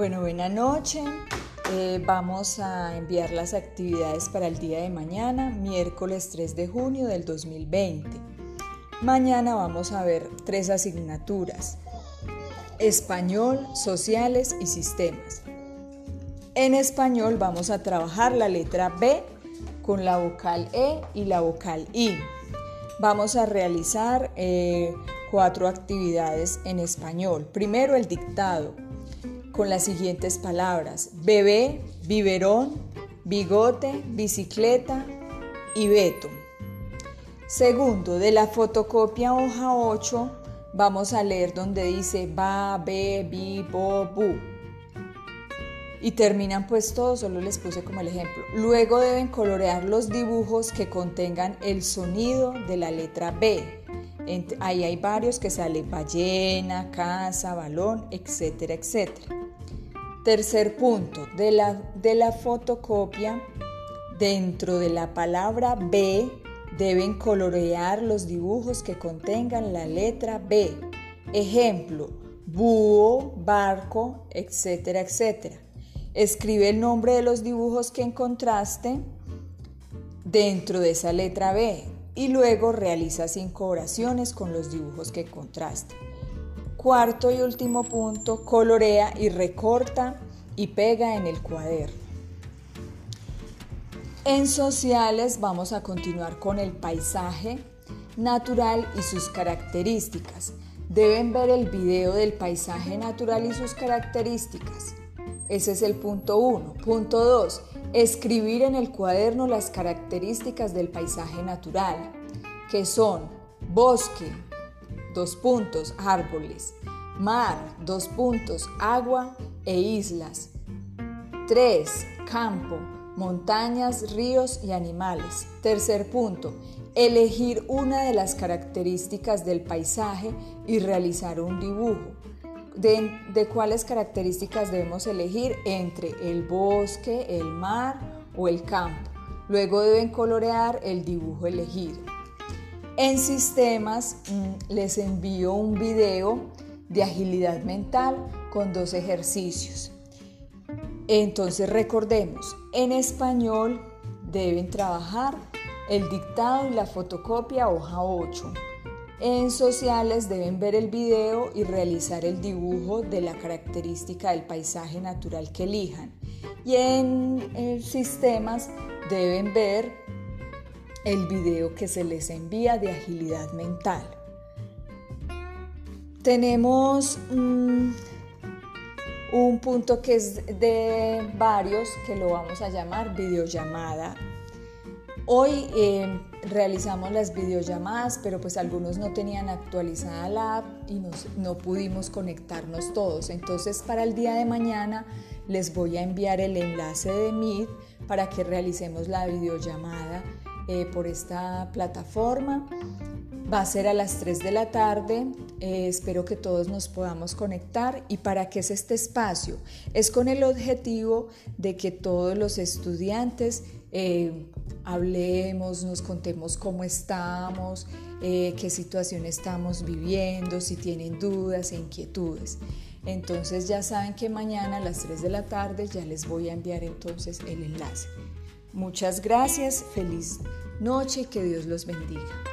Bueno, buena noche. Eh, vamos a enviar las actividades para el día de mañana, miércoles 3 de junio del 2020. Mañana vamos a ver tres asignaturas, español, sociales y sistemas. En español vamos a trabajar la letra B con la vocal E y la vocal I. Vamos a realizar eh, cuatro actividades en español. Primero el dictado con las siguientes palabras. Bebé, biberón, bigote, bicicleta y beto. Segundo, de la fotocopia hoja 8 vamos a leer donde dice ba, be, bi, bo, bu. Y terminan pues todos, solo les puse como el ejemplo. Luego deben colorear los dibujos que contengan el sonido de la letra B. Ahí hay varios que salen ballena, casa, balón, etcétera, etcétera. Tercer punto, de la, de la fotocopia, dentro de la palabra B deben colorear los dibujos que contengan la letra B. Ejemplo, búho, barco, etcétera, etcétera. Escribe el nombre de los dibujos que encontraste dentro de esa letra B y luego realiza cinco oraciones con los dibujos que encontraste. Cuarto y último punto, colorea y recorta y pega en el cuaderno. En sociales vamos a continuar con el paisaje natural y sus características. Deben ver el video del paisaje natural y sus características. Ese es el punto 1. Punto 2. Escribir en el cuaderno las características del paisaje natural, que son bosque, dos puntos, árboles, mar, dos puntos, agua e islas. 3. Campo, montañas, ríos y animales. Tercer punto, elegir una de las características del paisaje y realizar un dibujo. De, de, cuáles características debemos elegir entre el bosque, el mar o el campo. Luego deben colorear el dibujo elegido. En sistemas mm, les envío un video de agilidad mental con dos ejercicios. Entonces recordemos, en español deben trabajar el dictado y la fotocopia hoja 8. En sociales deben ver el video y realizar el dibujo de la característica del paisaje natural que elijan. Y en eh, sistemas deben ver el video que se les envía de agilidad mental. Tenemos mm, un punto que es de varios que lo vamos a llamar videollamada. Hoy eh, realizamos las videollamadas, pero pues algunos no tenían actualizada la app y no pudimos conectarnos todos. Entonces para el día de mañana les voy a enviar el enlace de Meet para que realicemos la videollamada eh, por esta plataforma. Va a ser a las 3 de la tarde. Eh, espero que todos nos podamos conectar. ¿Y para qué es este espacio? Es con el objetivo de que todos los estudiantes eh, hablemos, nos contemos cómo estamos, qué situación estamos viviendo, si tienen dudas e inquietudes. Entonces ya saben que mañana a las 3 de la tarde ya les voy a enviar entonces el enlace. Muchas gracias, feliz noche, que Dios los bendiga.